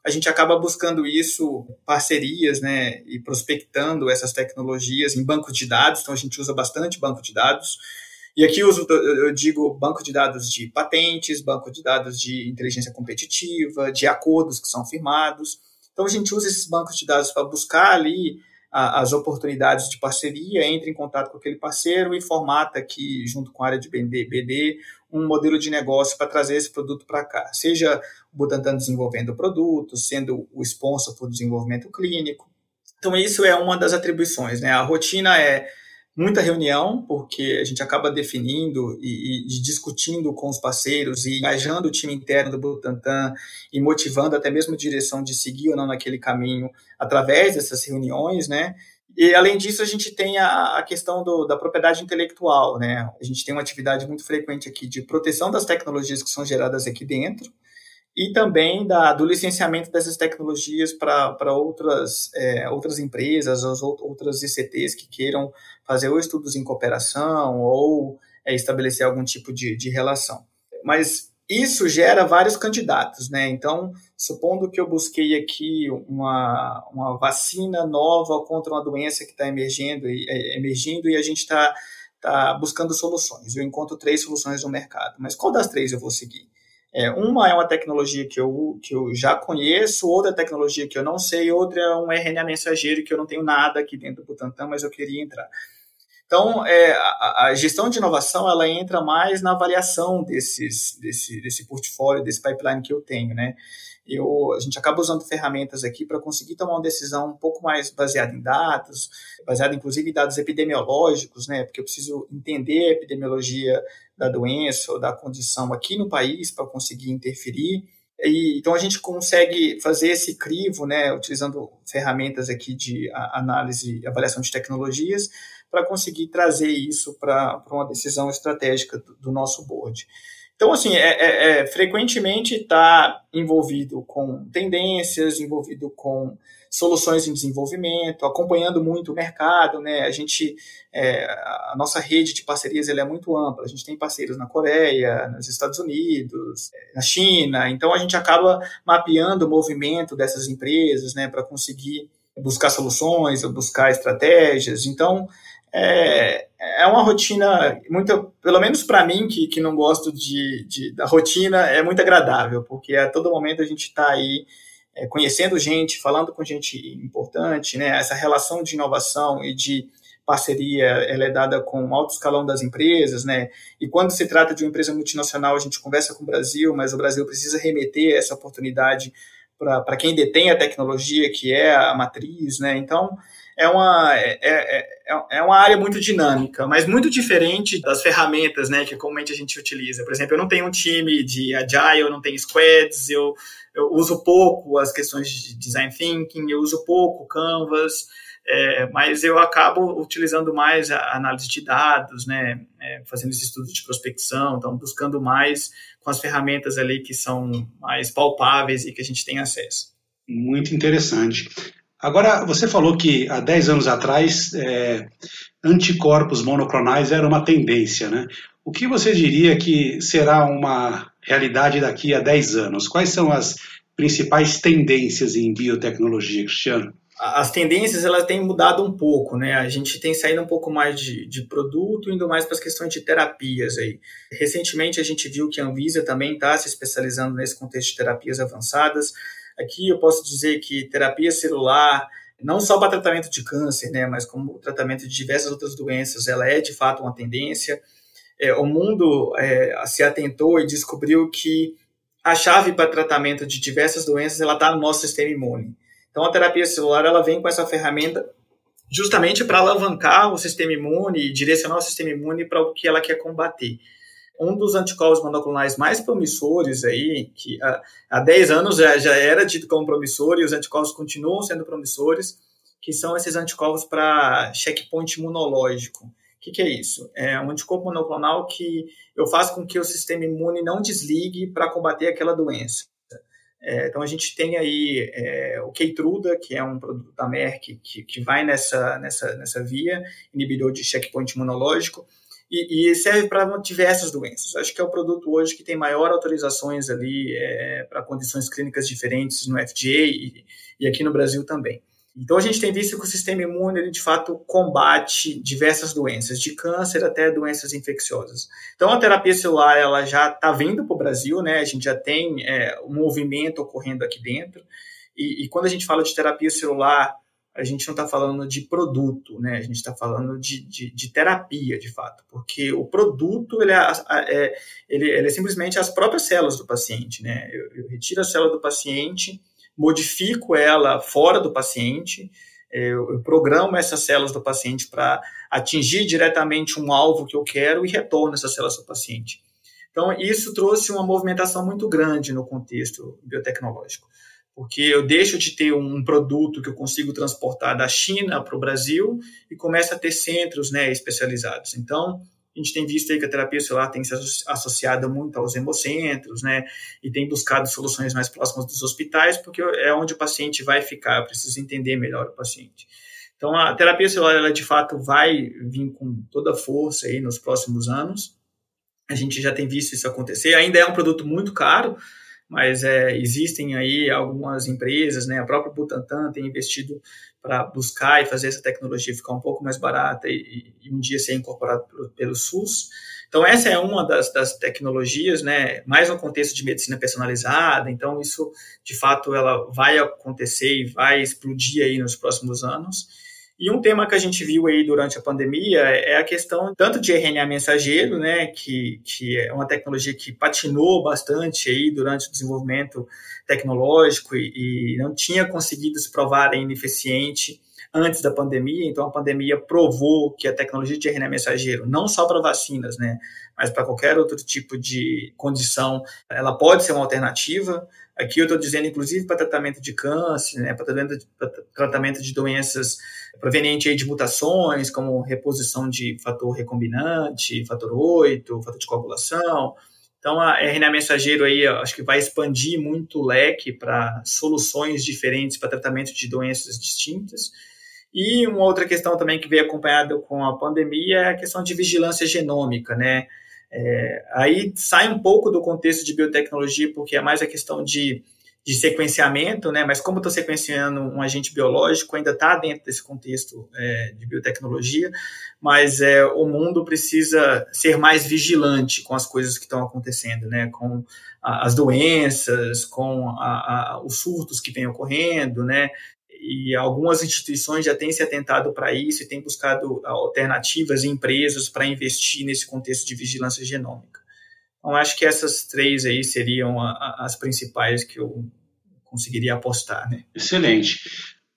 B: A gente acaba buscando isso, parcerias, né, e prospectando essas tecnologias em banco de dados, então a gente usa bastante banco de dados. E aqui eu, uso, eu digo banco de dados de patentes, banco de dados de inteligência competitiva, de acordos que são firmados. Então a gente usa esses bancos de dados para buscar ali a, as oportunidades de parceria, entra em contato com aquele parceiro e formata aqui, junto com a área de BD, BD um modelo de negócio para trazer esse produto para cá. Seja o Butantan desenvolvendo o produto, sendo o sponsor para o desenvolvimento clínico. Então, isso é uma das atribuições. Né? A rotina é muita reunião, porque a gente acaba definindo e, e, discutindo com os parceiros e engajando o time interno do Butantan e motivando até mesmo a direção de seguir ou não naquele caminho através dessas reuniões, né? E, além disso, a gente tem a, a questão do, da propriedade intelectual, né? A gente tem uma atividade muito frequente aqui de proteção das tecnologias que são geradas aqui dentro, e também da, do licenciamento dessas tecnologias para outras, é, outras empresas, as outras ICTs que queiram fazer ou estudos em cooperação ou é, estabelecer algum tipo de, de relação. Mas isso gera vários candidatos, né? Então, supondo que eu busquei aqui uma, uma vacina nova contra uma doença que está emergindo, é, emergindo e a gente está tá buscando soluções. Eu encontro três soluções no mercado, mas qual das três eu vou seguir? É, uma é uma tecnologia que eu, que eu já conheço, outra tecnologia que eu não sei, outra é um RNA mensageiro que eu não tenho nada aqui dentro do Butantan, mas eu queria entrar. Então, é, a, a, gestão de inovação, ela entra mais na avaliação desses, desse, desse portfólio, desse pipeline que eu tenho, né? eu, a gente acaba usando ferramentas aqui para conseguir tomar uma decisão um pouco mais baseada em dados, baseada inclusive em dados epidemiológicos, né? Porque eu preciso entender a epidemiologia da doença ou da condição aqui no país para conseguir interferir. E, então a gente consegue fazer esse crivo, né, utilizando ferramentas aqui de análise avaliação de tecnologias, para conseguir trazer isso para uma decisão estratégica do, do nosso board. Então, assim, é, é, é frequentemente está envolvido com tendências, envolvido com soluções em desenvolvimento, acompanhando muito o mercado, né? A gente, é, a nossa rede de parcerias ela é muito ampla. A gente tem parceiros na Coreia, nos Estados Unidos, na China. Então, a gente acaba mapeando o movimento dessas empresas, né, para conseguir buscar soluções, buscar estratégias. Então, é, é uma rotina muito, pelo menos para mim que, que não gosto de, de, da rotina, é muito agradável, porque a todo momento a gente está aí é, conhecendo gente, falando com gente importante, né? Essa relação de inovação e de parceria, ela é dada com alto escalão das empresas, né? E quando se trata de uma empresa multinacional, a gente conversa com o Brasil, mas o Brasil precisa remeter essa oportunidade para quem detém a tecnologia, que é a matriz, né? Então, é uma, é, é, é, é uma área muito dinâmica, mas muito diferente das ferramentas né, que comumente a gente utiliza. Por exemplo, eu não tenho um time de agile, eu não tenho squads, eu, eu uso pouco as questões de design thinking, eu uso pouco Canvas, é, mas eu acabo utilizando mais a análise de dados, né, é, fazendo esse estudo de prospecção, então buscando mais com as ferramentas ali que são mais palpáveis e que a gente tem acesso.
A: Muito interessante. Agora, você falou que há 10 anos atrás é, anticorpos monoclonais era uma tendência, né? O que você diria que será uma realidade daqui a 10 anos? Quais são as principais tendências em biotecnologia, Cristiano?
B: As tendências elas têm mudado um pouco, né? A gente tem saído um pouco mais de, de produto, indo mais para as questões de terapias aí. Recentemente a gente viu que a Anvisa também está se especializando nesse contexto de terapias avançadas. Aqui eu posso dizer que terapia celular, não só para tratamento de câncer, né, mas como tratamento de diversas outras doenças, ela é de fato uma tendência. É, o mundo é, se atentou e descobriu que a chave para tratamento de diversas doenças ela está no nosso sistema imune. Então a terapia celular ela vem com essa ferramenta justamente para alavancar o sistema imune e direcionar o sistema imune para o que ela quer combater um dos anticorpos monoclonais mais promissores aí, que há, há 10 anos já, já era dito como promissor e os anticorpos continuam sendo promissores, que são esses anticorpos para checkpoint imunológico. O que, que, é isso? É um anticorpo monoclonal que eu faço com que o sistema imune não desligue para combater aquela doença. É, então a gente tem aí é, o Keytruda, que é um produto da Merck que, que vai nessa, nessa, nessa via, inibidor de checkpoint imunológico e, e serve para diversas doenças. Acho que é o produto hoje que tem maior autorizações ali é, para condições clínicas diferentes no FDA e, e, aqui no Brasil também. Então a gente tem visto que o sistema imune ele, de fato combate diversas doenças, de câncer até doenças infecciosas. Então a terapia celular ela já está vindo para o Brasil, né? A gente já tem é, um movimento ocorrendo aqui dentro. E, e quando a gente fala de terapia celular a gente não está falando de produto, né? A gente está falando de, de, de, terapia, de fato, porque o produto ele é, é, ele, ele é simplesmente as próprias células do paciente, né? Eu, eu, retiro a célula do paciente, modifico ela fora do paciente, eu, eu programo essas células do paciente para atingir diretamente um alvo que eu quero e retorno essas células do paciente. Então, isso trouxe uma movimentação muito grande no contexto biotecnológico porque eu deixo de ter um produto que eu consigo transportar da China para o Brasil e começo a ter centros né, especializados. Então, a gente tem visto aí que a terapia celular tem se associada muito aos hemocentros, né, e tem buscado soluções mais próximas dos hospitais, porque é onde o paciente vai ficar, eu preciso entender melhor o paciente. Então, a terapia celular, ela de fato vai vir com toda força aí nos próximos anos. A gente já tem visto isso acontecer. Ainda é um produto muito caro, mas é, existem aí algumas empresas, né, a própria Butantan tem investido para buscar e fazer essa tecnologia ficar um pouco mais barata e, e um dia ser incorporado pelo, pelo, SUS. Então, essa é uma das, das, tecnologias, né, mais no contexto de medicina personalizada, então isso, de fato, ela vai acontecer e vai explodir aí nos próximos anos. E um tema que a gente viu aí durante a pandemia é a questão tanto de RNA mensageiro, né, que, que é uma tecnologia que patinou bastante aí durante o desenvolvimento tecnológico e, e não tinha conseguido se provar ineficiente antes da pandemia, então a pandemia provou que a tecnologia de RNA mensageiro, não só para vacinas, né, mas para qualquer outro tipo de condição, ela pode ser uma alternativa. Aqui eu estou dizendo, inclusive, para tratamento de câncer, né, para tratamento de doenças provenientes de mutações, como reposição de fator recombinante, fator 8, fator de coagulação. Então, a RNA mensageiro aí, acho que vai expandir muito o leque para soluções diferentes para tratamento de doenças distintas. E uma outra questão também que veio acompanhada com a pandemia é a questão de vigilância genômica, né? É, aí sai um pouco do contexto de biotecnologia, porque é mais a questão de, de sequenciamento, né? Mas como estou sequenciando um agente biológico, ainda está dentro desse contexto é, de biotecnologia, mas é, o mundo precisa ser mais vigilante com as coisas que estão acontecendo, né? Com a, as doenças, com a, a, os surtos que vêm ocorrendo, né? e algumas instituições já têm se atentado para isso e têm buscado alternativas em empresas para investir nesse contexto de vigilância genômica. Então, acho que essas três aí seriam as principais que eu conseguiria apostar. Né?
A: Excelente.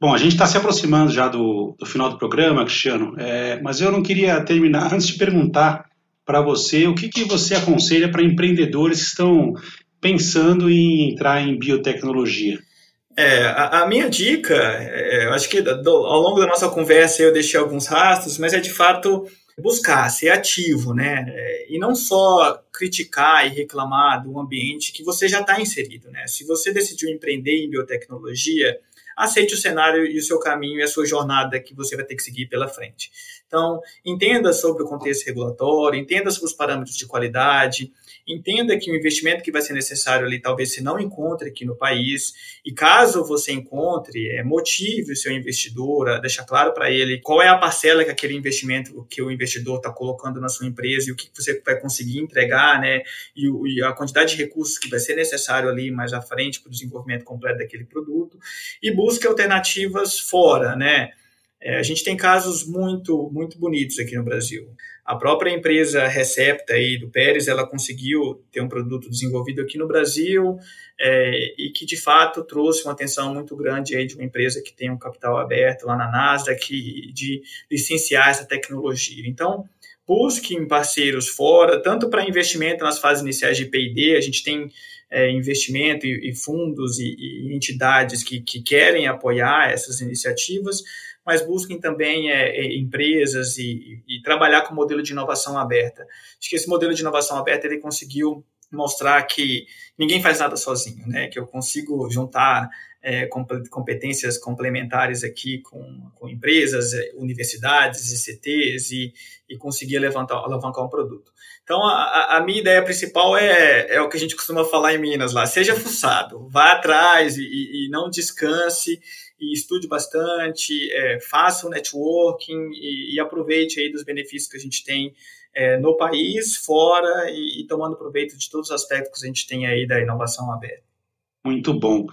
A: Bom, a gente está se aproximando já do, do, final do programa, Cristiano, é, mas eu não queria terminar antes de perguntar para você o que, que você aconselha para empreendedores que estão pensando em entrar em biotecnologia.
B: É, a, a, minha dica, é, eu acho que do, ao longo da nossa conversa eu deixei alguns rastros, mas é de fato buscar, ser ativo, né? É, e não só criticar e reclamar do ambiente que você já está inserido, né? Se você decidiu empreender em biotecnologia, aceite o cenário e o seu caminho e a sua jornada que você vai ter que seguir pela frente. Então, entenda sobre o contexto regulatório, entenda sobre os parâmetros de qualidade, entenda que o investimento que vai ser necessário ali talvez se não encontre aqui no país, e caso você encontre, é, motive o seu investidor, deixa claro para ele qual é a parcela que aquele investimento que o investidor está colocando na sua empresa e o que você vai conseguir entregar, né, e, e a quantidade de recursos que vai ser necessário ali mais à frente para o desenvolvimento completo daquele produto, e busque alternativas fora, né, é, a gente tem casos muito, muito bonitos aqui no Brasil. A própria empresa Recepta aí do Pérez, ela conseguiu ter um produto desenvolvido aqui no Brasil é, e que de fato trouxe uma atenção muito grande aí de uma empresa que tem um capital aberto lá na Nasdaq de licenciar essa tecnologia. Então, busquem parceiros fora, tanto para investimento nas fases iniciais de P&D, a gente tem é, investimento e, e fundos e, e entidades que, que querem apoiar essas iniciativas, mas busquem também é, é, empresas e, e, trabalhar com o modelo de inovação aberta. Acho que esse modelo de inovação aberta ele conseguiu mostrar que ninguém faz nada sozinho, né? Que eu consigo juntar é, competências complementares aqui com, com empresas, é, universidades, ICTs e, e conseguir levantar, alavancar um produto. Então, a, a, minha ideia principal é, é o que a gente costuma falar em Minas lá, seja fuçado, vá atrás e, e não descanse e estude bastante, é, faça o networking e, e, aproveite aí dos benefícios que a gente tem é, no país, fora e, e, tomando proveito de todos os aspectos que a gente tem aí da inovação aberta.
A: Muito bom.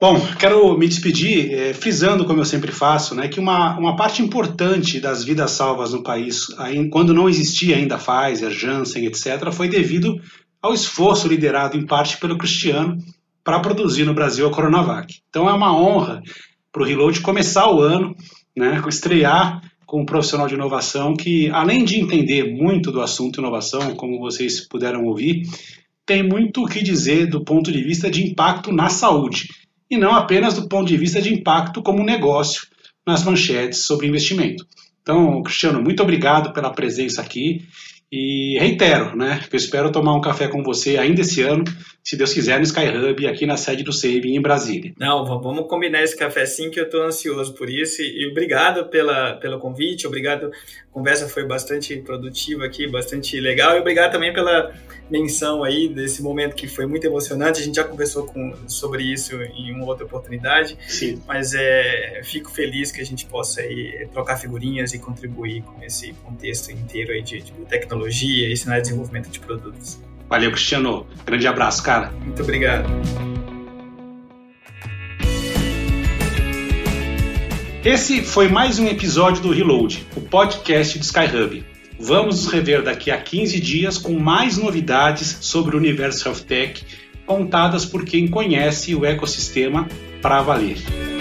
A: Bom, quero me despedir é, frisando, como eu sempre faço, né, que uma, uma parte importante das vidas salvas no país, aí, quando não existia ainda Pfizer, Janssen, etc., foi devido ao esforço liderado em parte pelo Cristiano para produzir no Brasil a Coronavac. Então é uma honra para o Reload começar o ano, né, estrear com um profissional de inovação que, além de entender muito do assunto inovação, como vocês puderam ouvir, tem muito o que dizer do ponto de vista de impacto na saúde, e não apenas do ponto de vista de impacto como negócio nas manchetes sobre investimento. Então, Cristiano, muito obrigado pela presença aqui e reitero, né, que eu espero tomar um café com você ainda esse ano, se Deus quiser, no Sky Hub, aqui na sede do Saving em Brasília.
B: Não, vamos combinar esse café sim, que eu estou ansioso por isso. E, obrigado pela, pelo convite, obrigado. A conversa foi bastante produtiva aqui, bastante legal. E obrigado também pela menção aí desse momento que foi muito emocionante. A gente já conversou com, sobre isso em uma outra oportunidade.
A: Sim.
B: Mas é, fico feliz que a gente possa aí trocar figurinhas e contribuir com esse contexto inteiro aí de, de tecnologia e ensinar desenvolvimento de produtos.
A: Valeu, Cristiano. Grande abraço, cara.
B: Muito obrigado.
A: Esse foi mais um episódio do Reload, o podcast do SkyHub. Vamos nos rever daqui a 15 dias com mais novidades sobre o universo Health Tech, contadas por quem conhece o ecossistema para valer.